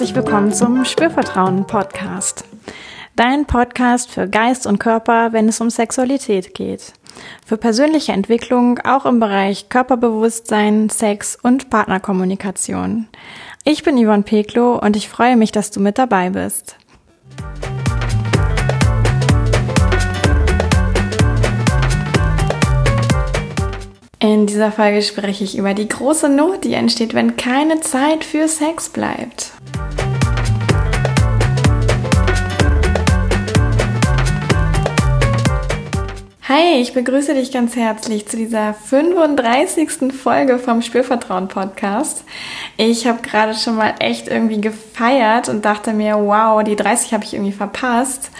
herzlich willkommen zum Spürvertrauen Podcast. Dein Podcast für Geist und Körper, wenn es um Sexualität geht. Für persönliche Entwicklung auch im Bereich Körperbewusstsein, Sex und Partnerkommunikation. Ich bin Yvonne Peklo und ich freue mich, dass du mit dabei bist. In dieser Folge spreche ich über die große Not, die entsteht, wenn keine Zeit für Sex bleibt. Hi, ich begrüße dich ganz herzlich zu dieser 35. Folge vom Spürvertrauen Podcast. Ich habe gerade schon mal echt irgendwie gefeiert und dachte mir, wow, die 30 habe ich irgendwie verpasst.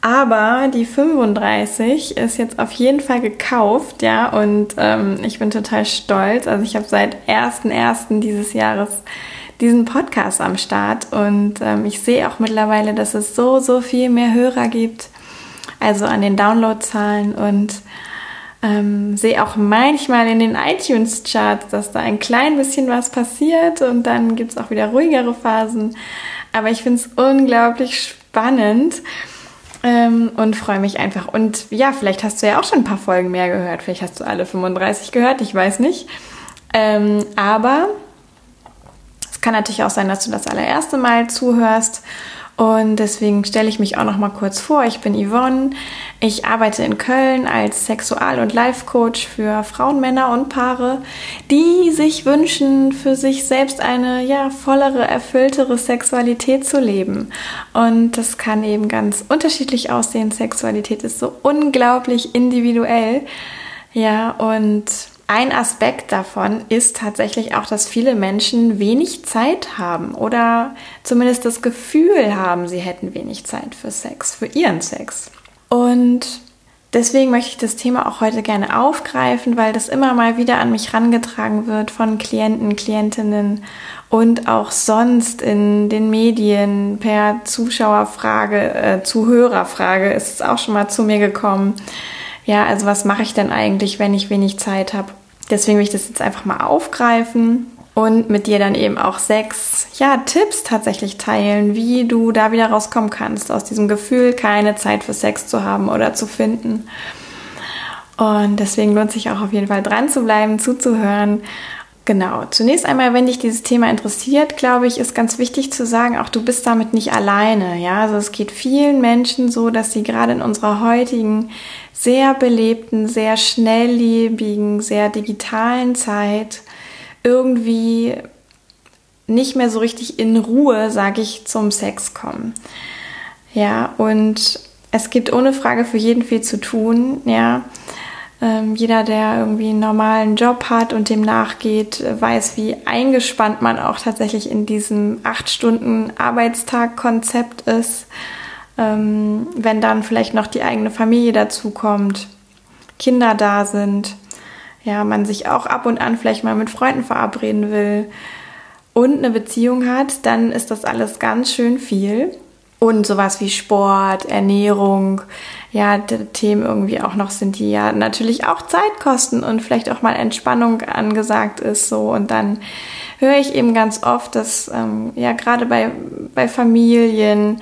Aber die 35 ist jetzt auf jeden Fall gekauft, ja, und ähm, ich bin total stolz. Also ich habe seit 1.1. dieses Jahres diesen Podcast am Start und ähm, ich sehe auch mittlerweile, dass es so, so viel mehr Hörer gibt, also an den Downloadzahlen und ähm, sehe auch manchmal in den iTunes-Charts, dass da ein klein bisschen was passiert und dann gibt es auch wieder ruhigere Phasen. Aber ich finde es unglaublich spannend ähm, und freue mich einfach. Und ja, vielleicht hast du ja auch schon ein paar Folgen mehr gehört. Vielleicht hast du alle 35 gehört, ich weiß nicht. Ähm, aber es kann natürlich auch sein, dass du das allererste Mal zuhörst und deswegen stelle ich mich auch noch mal kurz vor. Ich bin Yvonne. Ich arbeite in Köln als Sexual- und Life-Coach für Frauen, Männer und Paare, die sich wünschen, für sich selbst eine ja, vollere, erfülltere Sexualität zu leben. Und das kann eben ganz unterschiedlich aussehen. Sexualität ist so unglaublich individuell. Ja, und ein Aspekt davon ist tatsächlich auch, dass viele Menschen wenig Zeit haben oder zumindest das Gefühl haben, sie hätten wenig Zeit für Sex, für ihren Sex. Und deswegen möchte ich das Thema auch heute gerne aufgreifen, weil das immer mal wieder an mich rangetragen wird von Klienten, Klientinnen und auch sonst in den Medien per Zuschauerfrage, äh, Zuhörerfrage ist es auch schon mal zu mir gekommen. Ja, also was mache ich denn eigentlich, wenn ich wenig Zeit habe? Deswegen will ich das jetzt einfach mal aufgreifen und mit dir dann eben auch sechs ja, Tipps tatsächlich teilen, wie du da wieder rauskommen kannst, aus diesem Gefühl, keine Zeit für Sex zu haben oder zu finden. Und deswegen lohnt sich auch auf jeden Fall dran zu bleiben, zuzuhören. Genau, zunächst einmal, wenn dich dieses Thema interessiert, glaube ich, ist ganz wichtig zu sagen, auch du bist damit nicht alleine. Ja, also es geht vielen Menschen so, dass sie gerade in unserer heutigen sehr belebten, sehr schnelllebigen, sehr digitalen Zeit irgendwie nicht mehr so richtig in Ruhe, sage ich, zum Sex kommen. Ja, und es gibt ohne Frage für jeden viel zu tun, ja. Ähm, jeder, der irgendwie einen normalen Job hat und dem nachgeht, weiß, wie eingespannt man auch tatsächlich in diesem acht Stunden Arbeitstag-Konzept ist ähm, wenn dann vielleicht noch die eigene Familie dazukommt, Kinder da sind, ja, man sich auch ab und an vielleicht mal mit Freunden verabreden will und eine Beziehung hat, dann ist das alles ganz schön viel. Und sowas wie Sport, Ernährung, ja, Themen irgendwie auch noch sind, die ja natürlich auch Zeit kosten und vielleicht auch mal Entspannung angesagt ist, so. Und dann höre ich eben ganz oft, dass, ähm, ja, gerade bei, bei Familien,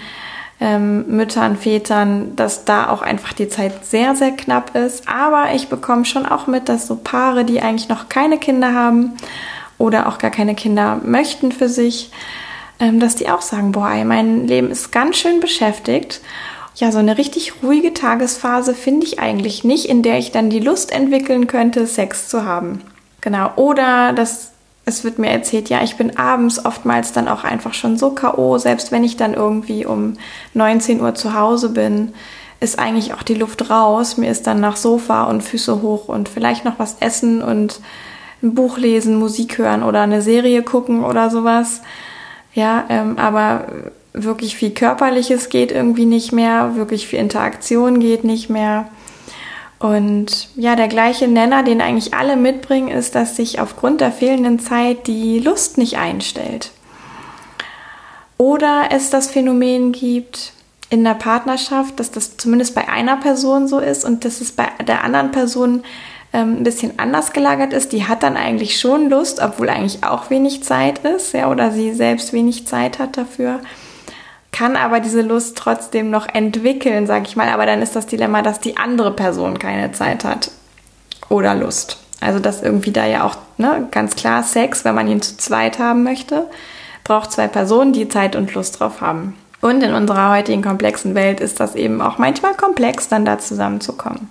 ähm, Müttern, Vätern, dass da auch einfach die Zeit sehr, sehr knapp ist. Aber ich bekomme schon auch mit, dass so Paare, die eigentlich noch keine Kinder haben oder auch gar keine Kinder möchten für sich, dass die auch sagen, boah, ey, mein Leben ist ganz schön beschäftigt. Ja, so eine richtig ruhige Tagesphase finde ich eigentlich nicht, in der ich dann die Lust entwickeln könnte, Sex zu haben. Genau. Oder dass es wird mir erzählt, ja, ich bin abends oftmals dann auch einfach schon so K.O., selbst wenn ich dann irgendwie um 19 Uhr zu Hause bin, ist eigentlich auch die Luft raus. Mir ist dann nach Sofa und Füße hoch und vielleicht noch was essen und ein Buch lesen, Musik hören oder eine Serie gucken oder sowas. Ja, ähm, aber wirklich viel Körperliches geht irgendwie nicht mehr, wirklich viel Interaktion geht nicht mehr. Und ja, der gleiche Nenner, den eigentlich alle mitbringen, ist, dass sich aufgrund der fehlenden Zeit die Lust nicht einstellt. Oder es das Phänomen gibt in der Partnerschaft, dass das zumindest bei einer Person so ist und dass es bei der anderen Person ähm, ein bisschen anders gelagert ist, die hat dann eigentlich schon Lust, obwohl eigentlich auch wenig Zeit ist, ja, oder sie selbst wenig Zeit hat dafür, kann aber diese Lust trotzdem noch entwickeln, sag ich mal. Aber dann ist das Dilemma, dass die andere Person keine Zeit hat oder Lust. Also dass irgendwie da ja auch ne, ganz klar Sex, wenn man ihn zu zweit haben möchte, braucht zwei Personen, die Zeit und Lust drauf haben. Und in unserer heutigen komplexen Welt ist das eben auch manchmal komplex, dann da zusammenzukommen.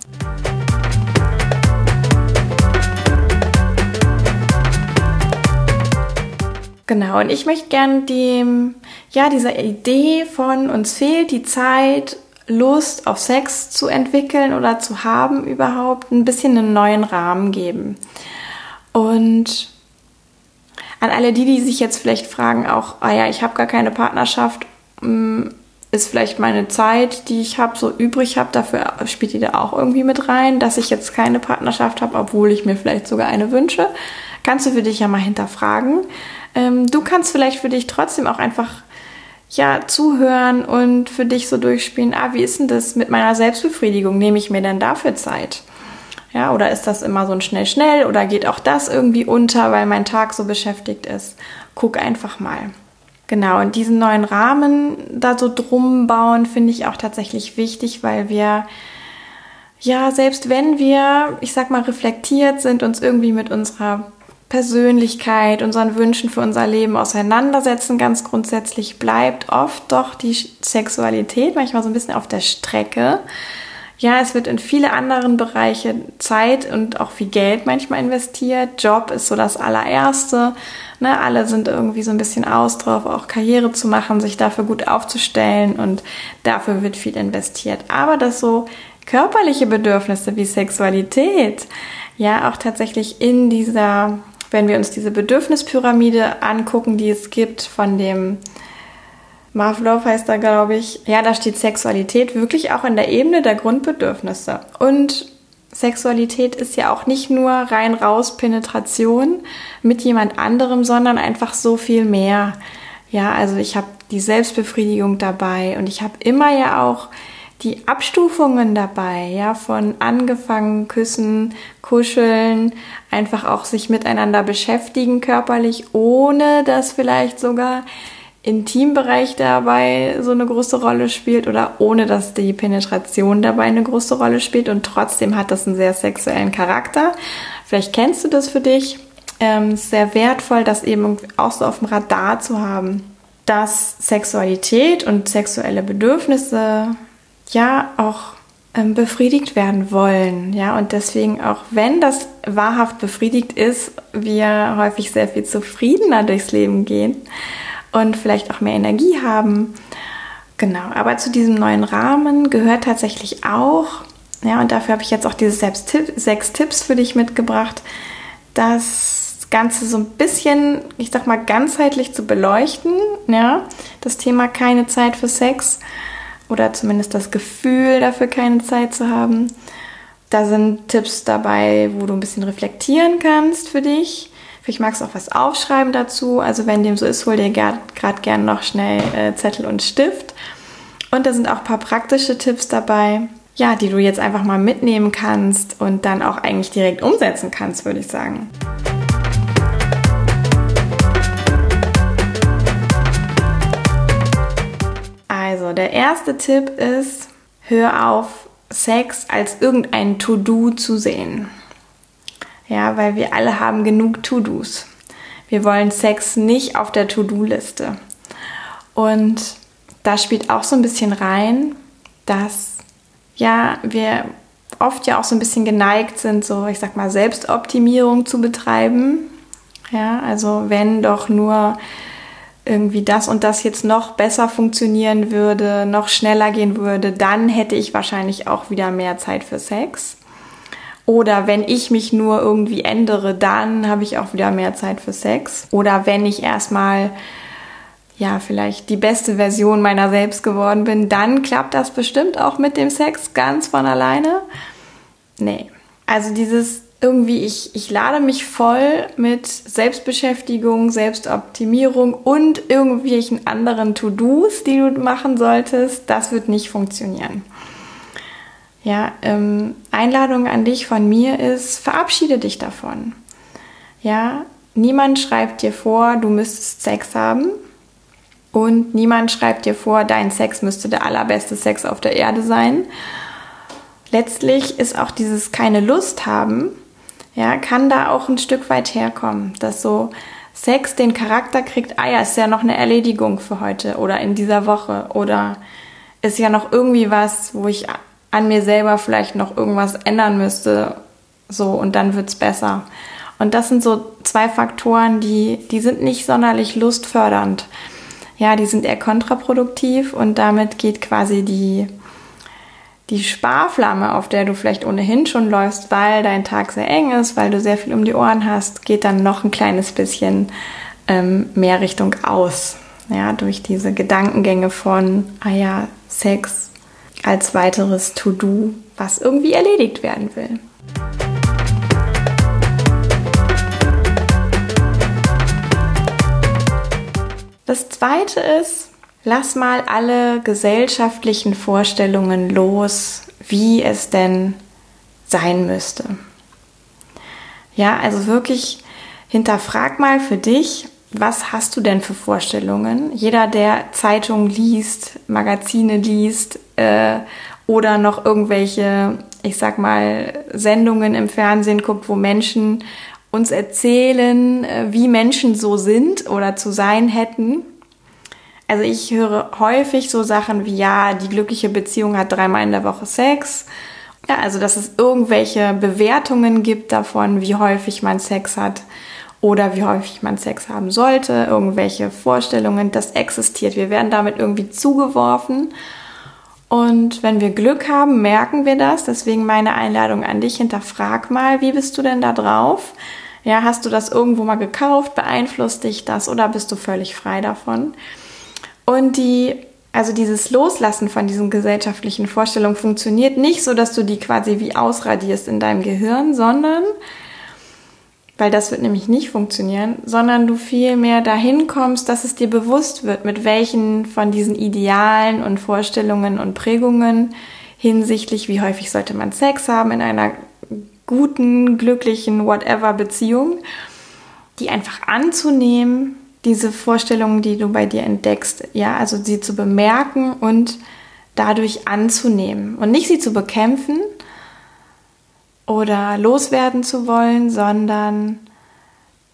Genau, und ich möchte gerne dem, ja, dieser Idee von uns fehlt die Zeit, Lust auf Sex zu entwickeln oder zu haben überhaupt, ein bisschen einen neuen Rahmen geben. Und an alle die, die sich jetzt vielleicht fragen, auch, ah ja, ich habe gar keine Partnerschaft, mm, ist vielleicht meine Zeit, die ich habe, so übrig habe, dafür spielt die da auch irgendwie mit rein, dass ich jetzt keine Partnerschaft habe, obwohl ich mir vielleicht sogar eine wünsche. Kannst du für dich ja mal hinterfragen. Ähm, du kannst vielleicht für dich trotzdem auch einfach ja zuhören und für dich so durchspielen, ah, wie ist denn das mit meiner Selbstbefriedigung? Nehme ich mir denn dafür Zeit? Ja, oder ist das immer so ein schnell schnell oder geht auch das irgendwie unter, weil mein Tag so beschäftigt ist? Guck einfach mal. Genau, und diesen neuen Rahmen da so drum bauen, finde ich auch tatsächlich wichtig, weil wir ja, selbst wenn wir, ich sag mal, reflektiert sind, uns irgendwie mit unserer Persönlichkeit, unseren Wünschen für unser Leben auseinandersetzen, ganz grundsätzlich bleibt oft doch die Sexualität manchmal so ein bisschen auf der Strecke. Ja, es wird in viele anderen Bereiche Zeit und auch viel Geld manchmal investiert. Job ist so das allererste. Ne, alle sind irgendwie so ein bisschen aus drauf, auch Karriere zu machen, sich dafür gut aufzustellen und dafür wird viel investiert. Aber dass so körperliche Bedürfnisse wie Sexualität ja auch tatsächlich in dieser wenn wir uns diese Bedürfnispyramide angucken, die es gibt von dem Marv heißt da, glaube ich, ja, da steht Sexualität wirklich auch in der Ebene der Grundbedürfnisse. Und Sexualität ist ja auch nicht nur rein raus Penetration mit jemand anderem, sondern einfach so viel mehr. Ja, also ich habe die Selbstbefriedigung dabei und ich habe immer ja auch die Abstufungen dabei, ja, von angefangen küssen, kuscheln, einfach auch sich miteinander beschäftigen körperlich, ohne dass vielleicht sogar Intimbereich dabei so eine große Rolle spielt oder ohne dass die Penetration dabei eine große Rolle spielt und trotzdem hat das einen sehr sexuellen Charakter. Vielleicht kennst du das für dich. Ähm, sehr wertvoll, das eben auch so auf dem Radar zu haben, dass Sexualität und sexuelle Bedürfnisse ja auch ähm, befriedigt werden wollen. Ja, und deswegen auch wenn das wahrhaft befriedigt ist, wir häufig sehr viel zufriedener durchs Leben gehen und vielleicht auch mehr Energie haben. Genau, aber zu diesem neuen Rahmen gehört tatsächlich auch, ja, und dafür habe ich jetzt auch diese sechs Tipps für dich mitgebracht, das Ganze so ein bisschen, ich sag mal, ganzheitlich zu beleuchten, ja, das Thema keine Zeit für Sex oder zumindest das Gefühl dafür keine Zeit zu haben. Da sind Tipps dabei, wo du ein bisschen reflektieren kannst für dich. Vielleicht magst du auch was aufschreiben dazu. Also wenn dem so ist, hol dir gerade gern noch schnell äh, Zettel und Stift. Und da sind auch ein paar praktische Tipps dabei, ja, die du jetzt einfach mal mitnehmen kannst und dann auch eigentlich direkt umsetzen kannst, würde ich sagen. Also, der erste Tipp ist, hör auf, Sex als irgendein To-Do zu sehen. Ja, weil wir alle haben genug To-Dos. Wir wollen Sex nicht auf der To-Do-Liste. Und da spielt auch so ein bisschen rein, dass ja, wir oft ja auch so ein bisschen geneigt sind, so ich sag mal Selbstoptimierung zu betreiben. Ja, also wenn doch nur irgendwie das und das jetzt noch besser funktionieren würde, noch schneller gehen würde, dann hätte ich wahrscheinlich auch wieder mehr Zeit für Sex. Oder wenn ich mich nur irgendwie ändere, dann habe ich auch wieder mehr Zeit für Sex. Oder wenn ich erstmal ja, vielleicht die beste Version meiner selbst geworden bin, dann klappt das bestimmt auch mit dem Sex ganz von alleine. Nee. Also dieses irgendwie, ich, ich lade mich voll mit Selbstbeschäftigung, Selbstoptimierung und irgendwelchen anderen To-Dos, die du machen solltest. Das wird nicht funktionieren. Ja, ähm, Einladung an dich von mir ist, verabschiede dich davon. Ja, niemand schreibt dir vor, du müsstest Sex haben. Und niemand schreibt dir vor, dein Sex müsste der allerbeste Sex auf der Erde sein. Letztlich ist auch dieses keine Lust haben, ja, kann da auch ein Stück weit herkommen, dass so Sex den Charakter kriegt, ah ja, ist ja noch eine Erledigung für heute oder in dieser Woche oder ist ja noch irgendwie was, wo ich an mir selber vielleicht noch irgendwas ändern müsste, so und dann wird's besser. Und das sind so zwei Faktoren, die, die sind nicht sonderlich lustfördernd. Ja, die sind eher kontraproduktiv und damit geht quasi die, die Sparflamme, auf der du vielleicht ohnehin schon läufst, weil dein Tag sehr eng ist, weil du sehr viel um die Ohren hast, geht dann noch ein kleines bisschen ähm, mehr Richtung aus. Ja, durch diese Gedankengänge von, ah ja, Sex als weiteres To-Do, was irgendwie erledigt werden will. Das zweite ist, lass mal alle gesellschaftlichen Vorstellungen los, wie es denn sein müsste. Ja, also wirklich hinterfrag mal für dich, was hast du denn für Vorstellungen? Jeder, der Zeitungen liest, Magazine liest äh, oder noch irgendwelche, ich sag mal, Sendungen im Fernsehen guckt, wo Menschen uns erzählen, äh, wie Menschen so sind oder zu sein hätten. Also ich höre häufig so Sachen wie, ja, die glückliche Beziehung hat dreimal in der Woche Sex. Ja, also dass es irgendwelche Bewertungen gibt davon, wie häufig man Sex hat oder wie häufig man Sex haben sollte, irgendwelche Vorstellungen, das existiert. Wir werden damit irgendwie zugeworfen. Und wenn wir Glück haben, merken wir das. Deswegen meine Einladung an dich, hinterfrag mal, wie bist du denn da drauf? Ja, hast du das irgendwo mal gekauft? Beeinflusst dich das oder bist du völlig frei davon? Und die, also dieses Loslassen von diesen gesellschaftlichen Vorstellungen funktioniert nicht so, dass du die quasi wie ausradierst in deinem Gehirn, sondern weil das wird nämlich nicht funktionieren, sondern du vielmehr dahin kommst, dass es dir bewusst wird, mit welchen von diesen Idealen und Vorstellungen und Prägungen hinsichtlich, wie häufig sollte man Sex haben in einer guten, glücklichen, whatever Beziehung, die einfach anzunehmen, diese Vorstellungen, die du bei dir entdeckst, ja, also sie zu bemerken und dadurch anzunehmen und nicht sie zu bekämpfen, oder loswerden zu wollen, sondern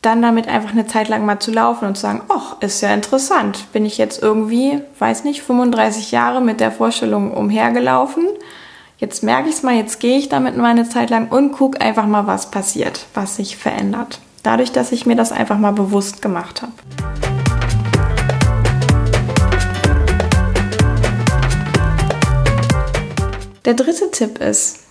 dann damit einfach eine Zeit lang mal zu laufen und zu sagen, ach, ist ja interessant. Bin ich jetzt irgendwie, weiß nicht, 35 Jahre mit der Vorstellung umhergelaufen. Jetzt merke ich es mal, jetzt gehe ich damit mal eine Zeit lang und gucke einfach mal, was passiert, was sich verändert. Dadurch, dass ich mir das einfach mal bewusst gemacht habe. Der dritte Tipp ist,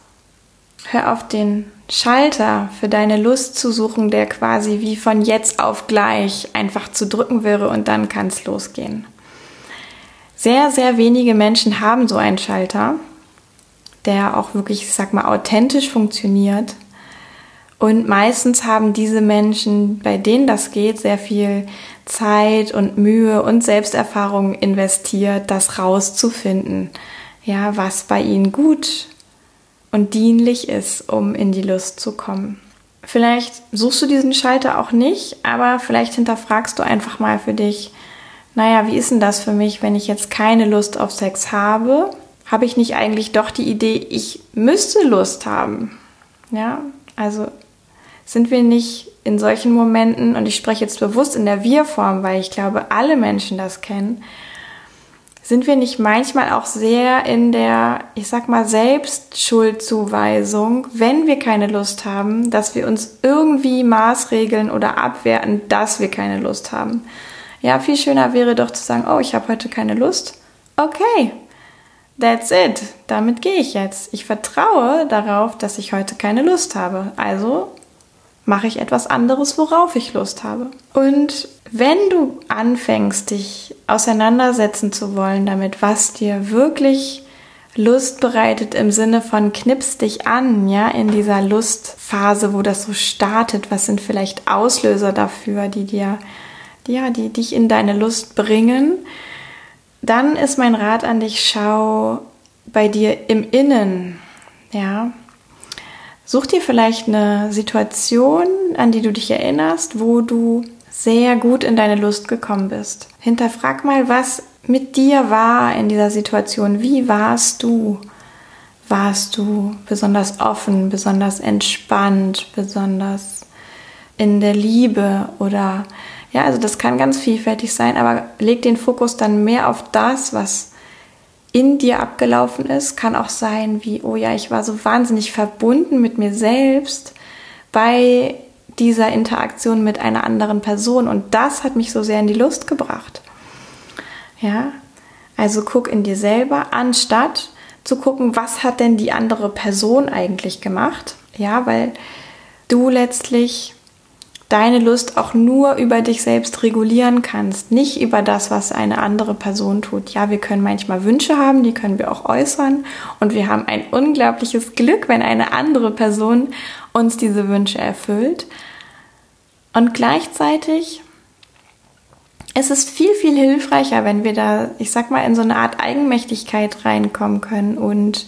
Hör auf den Schalter für deine Lust zu suchen, der quasi wie von jetzt auf gleich einfach zu drücken wäre und dann kann es losgehen. Sehr, sehr wenige Menschen haben so einen Schalter, der auch wirklich, ich sag mal, authentisch funktioniert. Und meistens haben diese Menschen, bei denen das geht, sehr viel Zeit und Mühe und Selbsterfahrung investiert, das rauszufinden. Ja, was bei ihnen gut und dienlich ist, um in die Lust zu kommen. Vielleicht suchst du diesen Schalter auch nicht, aber vielleicht hinterfragst du einfach mal für dich, naja, wie ist denn das für mich, wenn ich jetzt keine Lust auf Sex habe? Habe ich nicht eigentlich doch die Idee, ich müsste Lust haben? Ja, also sind wir nicht in solchen Momenten, und ich spreche jetzt bewusst in der Wir-Form, weil ich glaube, alle Menschen das kennen, sind wir nicht manchmal auch sehr in der, ich sag mal, Selbstschuldzuweisung, wenn wir keine Lust haben, dass wir uns irgendwie maßregeln oder abwerten, dass wir keine Lust haben. Ja, viel schöner wäre doch zu sagen, oh, ich habe heute keine Lust. Okay, that's it. Damit gehe ich jetzt. Ich vertraue darauf, dass ich heute keine Lust habe. Also mache ich etwas anderes, worauf ich Lust habe. Und wenn du anfängst, dich auseinandersetzen zu wollen damit, was dir wirklich Lust bereitet im Sinne von knips dich an, ja, in dieser Lustphase, wo das so startet, was sind vielleicht Auslöser dafür, die dir, ja, die dich in deine Lust bringen, dann ist mein Rat an dich, schau bei dir im Innen, Ja. Such dir vielleicht eine Situation, an die du dich erinnerst, wo du sehr gut in deine Lust gekommen bist. Hinterfrag mal, was mit dir war in dieser Situation. Wie warst du? Warst du besonders offen, besonders entspannt, besonders in der Liebe oder ja, also das kann ganz vielfältig sein, aber leg den Fokus dann mehr auf das, was in dir abgelaufen ist. Kann auch sein, wie, oh ja, ich war so wahnsinnig verbunden mit mir selbst bei dieser Interaktion mit einer anderen Person und das hat mich so sehr in die Lust gebracht. Ja, also guck in dir selber, anstatt zu gucken, was hat denn die andere Person eigentlich gemacht. Ja, weil du letztlich deine Lust auch nur über dich selbst regulieren kannst, nicht über das, was eine andere Person tut. Ja, wir können manchmal Wünsche haben, die können wir auch äußern und wir haben ein unglaubliches Glück, wenn eine andere Person uns diese Wünsche erfüllt. Und gleichzeitig ist es viel, viel hilfreicher, wenn wir da, ich sag mal, in so eine Art Eigenmächtigkeit reinkommen können und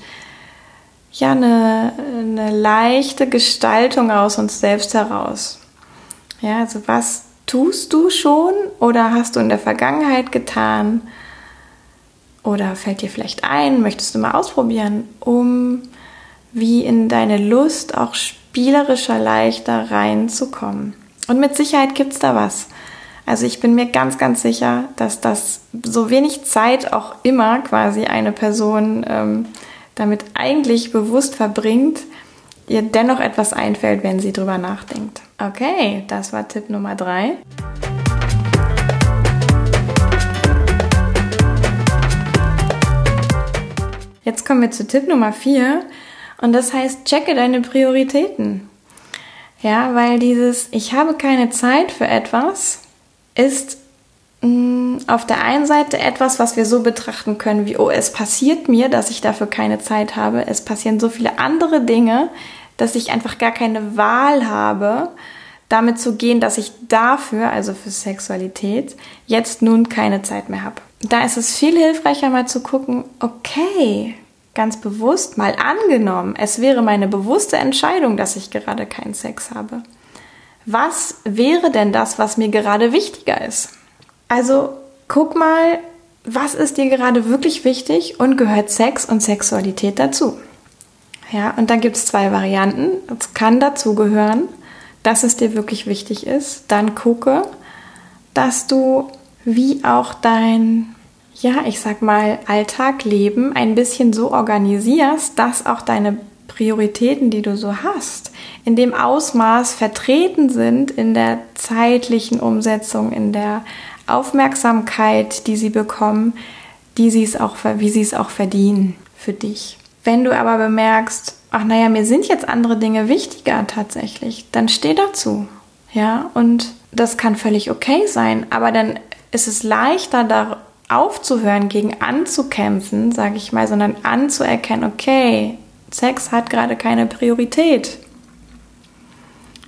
ja, eine, eine leichte Gestaltung aus uns selbst heraus. Ja, also was tust du schon oder hast du in der Vergangenheit getan? Oder fällt dir vielleicht ein, möchtest du mal ausprobieren, um wie in deine Lust auch spielerischer leichter reinzukommen? Und mit Sicherheit gibt es da was. Also ich bin mir ganz, ganz sicher, dass das so wenig Zeit auch immer quasi eine Person ähm, damit eigentlich bewusst verbringt, ihr dennoch etwas einfällt, wenn sie drüber nachdenkt. Okay, das war Tipp Nummer drei. Jetzt kommen wir zu Tipp Nummer vier und das heißt, checke deine Prioritäten. Ja, weil dieses Ich habe keine Zeit für etwas ist Mm, auf der einen Seite etwas, was wir so betrachten können wie, oh, es passiert mir, dass ich dafür keine Zeit habe. Es passieren so viele andere Dinge, dass ich einfach gar keine Wahl habe, damit zu gehen, dass ich dafür, also für Sexualität, jetzt nun keine Zeit mehr habe. Da ist es viel hilfreicher mal zu gucken, okay, ganz bewusst mal angenommen, es wäre meine bewusste Entscheidung, dass ich gerade keinen Sex habe. Was wäre denn das, was mir gerade wichtiger ist? Also guck mal, was ist dir gerade wirklich wichtig und gehört Sex und Sexualität dazu? Ja, und dann gibt es zwei Varianten. Es kann dazu gehören, dass es dir wirklich wichtig ist. Dann gucke, dass du wie auch dein, ja, ich sag mal, Alltagleben ein bisschen so organisierst, dass auch deine Prioritäten, die du so hast, in dem Ausmaß vertreten sind in der zeitlichen Umsetzung, in der Aufmerksamkeit, die sie bekommen, die sie es auch, wie sie es auch verdienen für dich. Wenn du aber bemerkst, ach naja, mir sind jetzt andere Dinge wichtiger tatsächlich, dann steh dazu. Ja, und das kann völlig okay sein, aber dann ist es leichter, da aufzuhören, gegen anzukämpfen, sage ich mal, sondern anzuerkennen, okay, Sex hat gerade keine Priorität.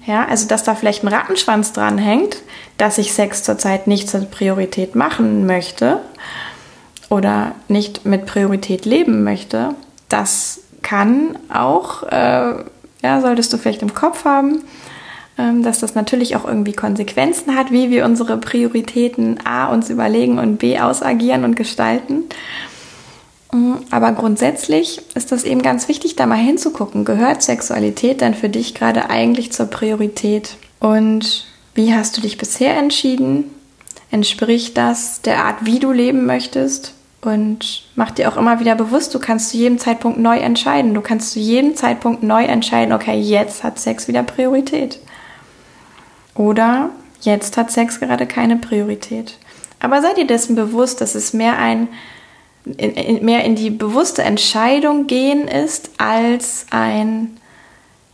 Ja, also dass da vielleicht ein Rattenschwanz dran hängt, dass ich Sex zurzeit nicht zur Priorität machen möchte oder nicht mit Priorität leben möchte, das kann auch, äh, ja, solltest du vielleicht im Kopf haben, äh, dass das natürlich auch irgendwie Konsequenzen hat, wie wir unsere Prioritäten A uns überlegen und B ausagieren und gestalten. Mhm, aber grundsätzlich ist das eben ganz wichtig, da mal hinzugucken. Gehört Sexualität denn für dich gerade eigentlich zur Priorität? Und wie hast du dich bisher entschieden? Entspricht das der Art, wie du leben möchtest? Und mach dir auch immer wieder bewusst, du kannst zu jedem Zeitpunkt neu entscheiden. Du kannst zu jedem Zeitpunkt neu entscheiden, okay, jetzt hat Sex wieder Priorität. Oder jetzt hat Sex gerade keine Priorität. Aber sei dir dessen bewusst, dass es mehr ein in, in, mehr in die bewusste Entscheidung gehen ist, als ein,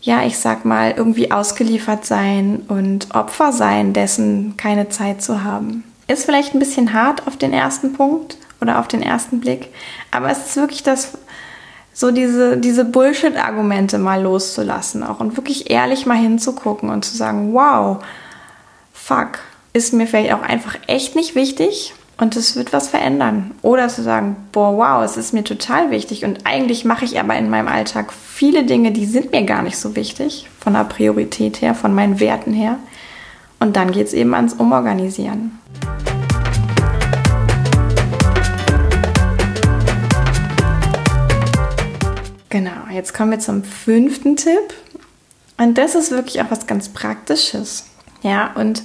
ja, ich sag mal, irgendwie ausgeliefert sein und Opfer sein, dessen keine Zeit zu haben. Ist vielleicht ein bisschen hart auf den ersten Punkt oder auf den ersten Blick, aber es ist wirklich das, so diese, diese Bullshit-Argumente mal loszulassen auch und wirklich ehrlich mal hinzugucken und zu sagen, wow, fuck, ist mir vielleicht auch einfach echt nicht wichtig und es wird was verändern. Oder zu sagen, boah, wow, es ist mir total wichtig und eigentlich mache ich aber in meinem Alltag viele Dinge, die sind mir gar nicht so wichtig, von der Priorität her, von meinen Werten her. Und dann geht es eben ans Umorganisieren. Jetzt kommen wir zum fünften Tipp. Und das ist wirklich auch was ganz Praktisches. Ja, und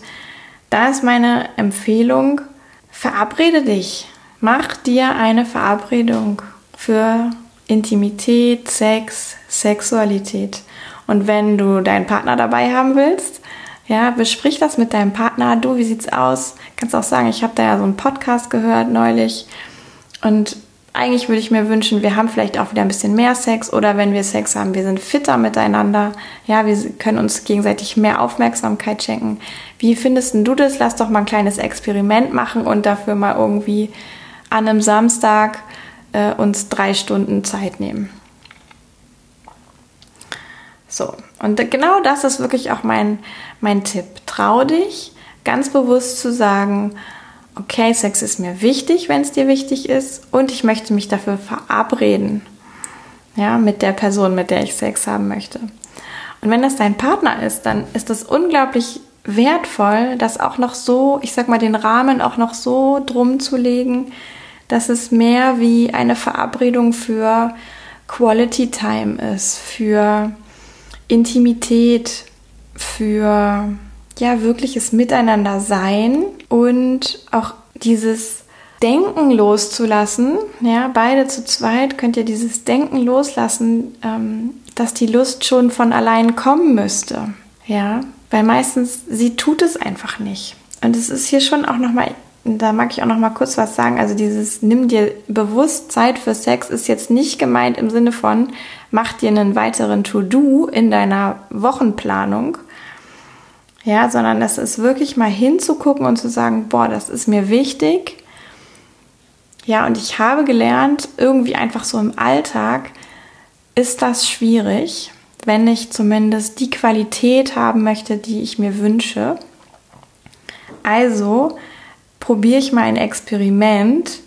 da ist meine Empfehlung, verabrede dich. Mach dir eine Verabredung für Intimität, Sex, Sexualität. Und wenn du deinen Partner dabei haben willst, ja, besprich das mit deinem Partner. Du, wie sieht's aus? Kannst auch sagen, ich habe da ja so einen Podcast gehört neulich und eigentlich würde ich mir wünschen, wir haben vielleicht auch wieder ein bisschen mehr Sex oder wenn wir Sex haben, wir sind fitter miteinander. Ja, wir können uns gegenseitig mehr Aufmerksamkeit schenken. Wie findest du das? Lass doch mal ein kleines Experiment machen und dafür mal irgendwie an einem Samstag äh, uns drei Stunden Zeit nehmen. So, und genau das ist wirklich auch mein, mein Tipp. Trau dich, ganz bewusst zu sagen, okay, Sex ist mir wichtig, wenn es dir wichtig ist, und ich möchte mich dafür verabreden, ja, mit der Person, mit der ich Sex haben möchte. Und wenn das dein Partner ist, dann ist das unglaublich wertvoll, das auch noch so, ich sag mal, den Rahmen auch noch so drum zu legen, dass es mehr wie eine Verabredung für Quality Time ist, für Intimität, für ja wirkliches Miteinander sein und auch dieses Denken loszulassen. Ja, beide zu zweit könnt ihr dieses Denken loslassen, ähm, dass die Lust schon von allein kommen müsste. Ja, weil meistens sie tut es einfach nicht. Und es ist hier schon auch nochmal, da mag ich auch nochmal kurz was sagen. Also dieses nimm dir bewusst Zeit für Sex ist jetzt nicht gemeint im Sinne von mach dir einen weiteren To-Do in deiner Wochenplanung, ja, sondern es ist wirklich mal hinzugucken und zu sagen, boah, das ist mir wichtig. Ja, und ich habe gelernt, irgendwie einfach so im Alltag ist das schwierig, wenn ich zumindest die Qualität haben möchte, die ich mir wünsche. Also probiere ich mal ein Experiment,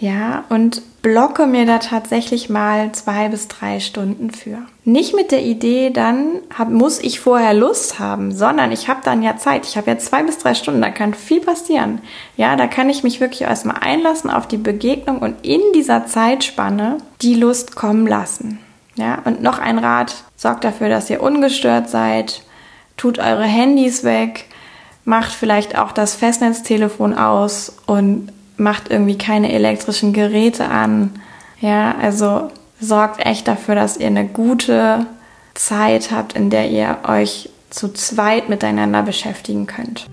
ja, und blocke mir da tatsächlich mal zwei bis drei Stunden für. Nicht mit der Idee, dann hab, muss ich vorher Lust haben, sondern ich habe dann ja Zeit. Ich habe ja zwei bis drei Stunden, da kann viel passieren. Ja, da kann ich mich wirklich erstmal einlassen auf die Begegnung und in dieser Zeitspanne die Lust kommen lassen. Ja, und noch ein Rat, sorgt dafür, dass ihr ungestört seid, tut eure Handys weg, macht vielleicht auch das Festnetztelefon aus und macht irgendwie keine elektrischen Geräte an. Ja, also sorgt echt dafür, dass ihr eine gute Zeit habt, in der ihr euch zu zweit miteinander beschäftigen könnt.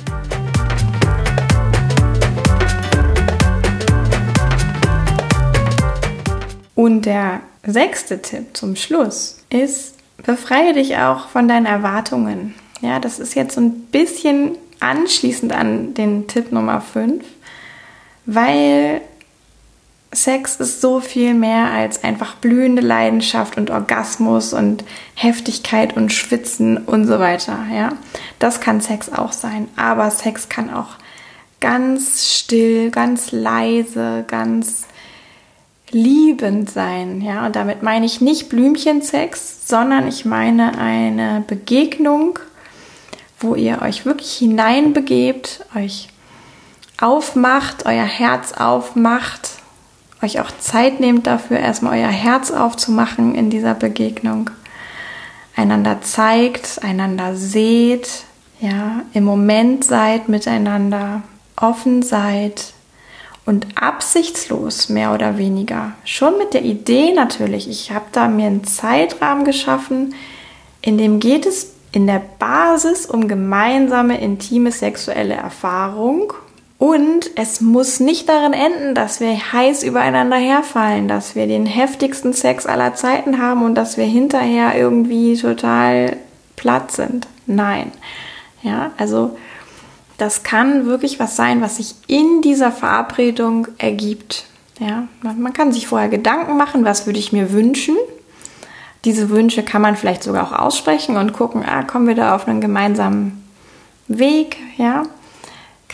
Und der sechste Tipp zum Schluss ist, befreie dich auch von deinen Erwartungen. Ja, das ist jetzt so ein bisschen anschließend an den Tipp Nummer 5 weil Sex ist so viel mehr als einfach blühende Leidenschaft und Orgasmus und Heftigkeit und Schwitzen und so weiter, ja. Das kann Sex auch sein, aber Sex kann auch ganz still, ganz leise, ganz liebend sein, ja. Und damit meine ich nicht Blümchensex, sondern ich meine eine Begegnung, wo ihr euch wirklich hineinbegebt, euch aufmacht, euer Herz aufmacht, euch auch Zeit nehmt dafür, erstmal euer Herz aufzumachen in dieser Begegnung, einander zeigt, einander seht, ja, im Moment seid miteinander, offen seid und absichtslos mehr oder weniger. Schon mit der Idee natürlich, ich habe da mir einen Zeitrahmen geschaffen, in dem geht es in der Basis um gemeinsame intime sexuelle Erfahrung und es muss nicht darin enden, dass wir heiß übereinander herfallen, dass wir den heftigsten Sex aller Zeiten haben und dass wir hinterher irgendwie total platt sind. Nein. Ja, also das kann wirklich was sein, was sich in dieser Verabredung ergibt. Ja, man kann sich vorher Gedanken machen, was würde ich mir wünschen. Diese Wünsche kann man vielleicht sogar auch aussprechen und gucken, ah, kommen wir da auf einen gemeinsamen Weg, ja?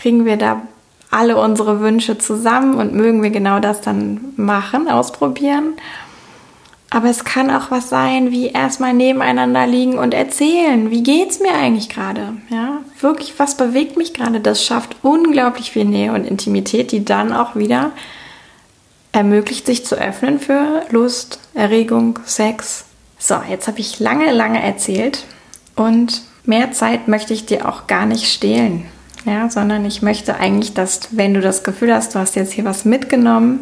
Kriegen wir da alle unsere Wünsche zusammen und mögen wir genau das dann machen, ausprobieren. Aber es kann auch was sein, wie erstmal nebeneinander liegen und erzählen, wie geht's mir eigentlich gerade? Ja, wirklich, was bewegt mich gerade? Das schafft unglaublich viel Nähe und Intimität, die dann auch wieder ermöglicht, sich zu öffnen für Lust, Erregung, Sex. So, jetzt habe ich lange, lange erzählt und mehr Zeit möchte ich dir auch gar nicht stehlen. Ja, sondern ich möchte eigentlich, dass, wenn du das Gefühl hast, du hast jetzt hier was mitgenommen,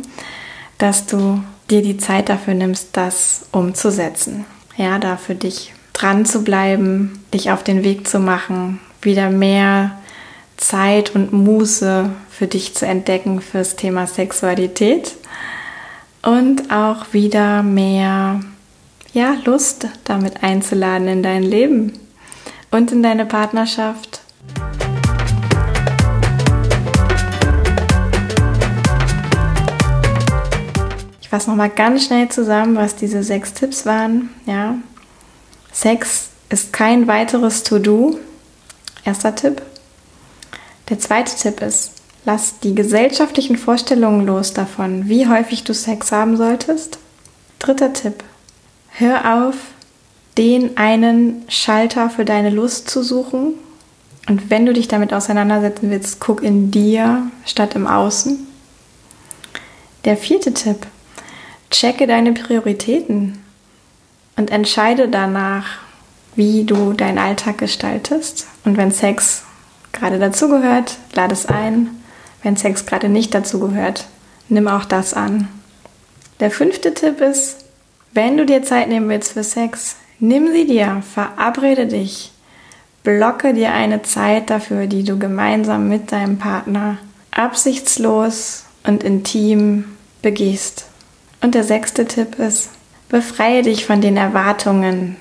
dass du dir die Zeit dafür nimmst, das umzusetzen. Ja, da für dich dran zu bleiben, dich auf den Weg zu machen, wieder mehr Zeit und Muße für dich zu entdecken fürs Thema Sexualität und auch wieder mehr ja, Lust damit einzuladen in dein Leben und in deine Partnerschaft Ich fasse nochmal ganz schnell zusammen, was diese sechs Tipps waren. Ja. Sex ist kein weiteres To-Do. Erster Tipp. Der zweite Tipp ist, lass die gesellschaftlichen Vorstellungen los davon, wie häufig du Sex haben solltest. Dritter Tipp. Hör auf, den einen Schalter für deine Lust zu suchen. Und wenn du dich damit auseinandersetzen willst, guck in dir statt im Außen. Der vierte Tipp. Checke deine Prioritäten und entscheide danach, wie du deinen Alltag gestaltest. Und wenn Sex gerade dazugehört, lade es ein. Wenn Sex gerade nicht dazugehört, nimm auch das an. Der fünfte Tipp ist, wenn du dir Zeit nehmen willst für Sex, nimm sie dir, verabrede dich, blocke dir eine Zeit dafür, die du gemeinsam mit deinem Partner absichtslos und intim begehst. Und der sechste Tipp ist, befreie dich von den Erwartungen,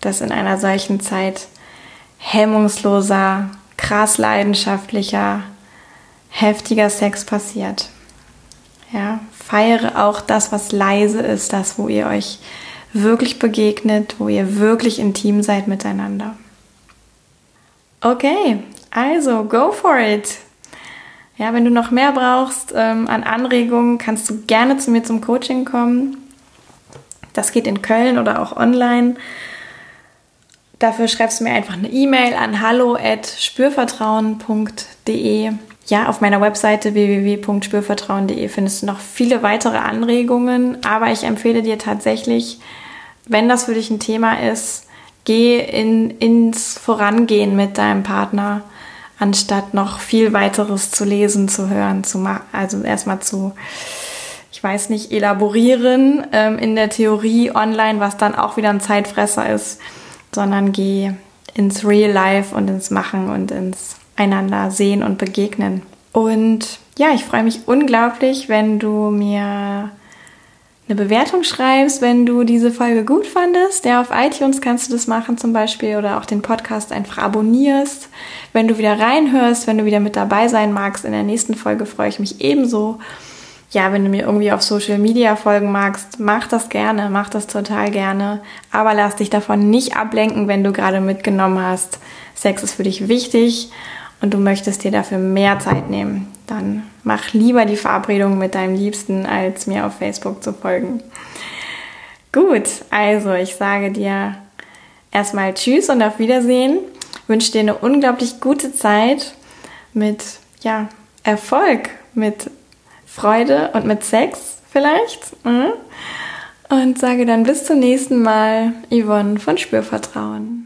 dass in einer solchen Zeit hemmungsloser, krass leidenschaftlicher, heftiger Sex passiert. Ja, feiere auch das, was leise ist, das, wo ihr euch wirklich begegnet, wo ihr wirklich intim seid miteinander. Okay, also go for it. Ja, wenn du noch mehr brauchst ähm, an Anregungen, kannst du gerne zu mir zum Coaching kommen. Das geht in Köln oder auch online. Dafür schreibst du mir einfach eine E-Mail an hallo@spürvertrauen.de. Ja, auf meiner Webseite www.spürvertrauen.de findest du noch viele weitere Anregungen, aber ich empfehle dir tatsächlich, wenn das für dich ein Thema ist, geh in, ins Vorangehen mit deinem Partner anstatt noch viel weiteres zu lesen, zu hören, zu machen. Also erstmal zu, ich weiß nicht, elaborieren ähm, in der Theorie online, was dann auch wieder ein Zeitfresser ist, sondern geh ins Real Life und ins Machen und ins einander sehen und begegnen. Und ja, ich freue mich unglaublich, wenn du mir eine Bewertung schreibst, wenn du diese Folge gut fandest. Ja, auf iTunes kannst du das machen zum Beispiel oder auch den Podcast einfach abonnierst. Wenn du wieder reinhörst, wenn du wieder mit dabei sein magst, in der nächsten Folge freue ich mich ebenso. Ja, wenn du mir irgendwie auf Social Media folgen magst, mach das gerne, mach das total gerne. Aber lass dich davon nicht ablenken, wenn du gerade mitgenommen hast. Sex ist für dich wichtig und du möchtest dir dafür mehr Zeit nehmen dann mach lieber die Verabredung mit deinem Liebsten, als mir auf Facebook zu folgen. Gut, also ich sage dir erstmal Tschüss und auf Wiedersehen. Wünsche dir eine unglaublich gute Zeit mit ja, Erfolg, mit Freude und mit Sex vielleicht. Mhm. Und sage dann bis zum nächsten Mal, Yvonne von Spürvertrauen.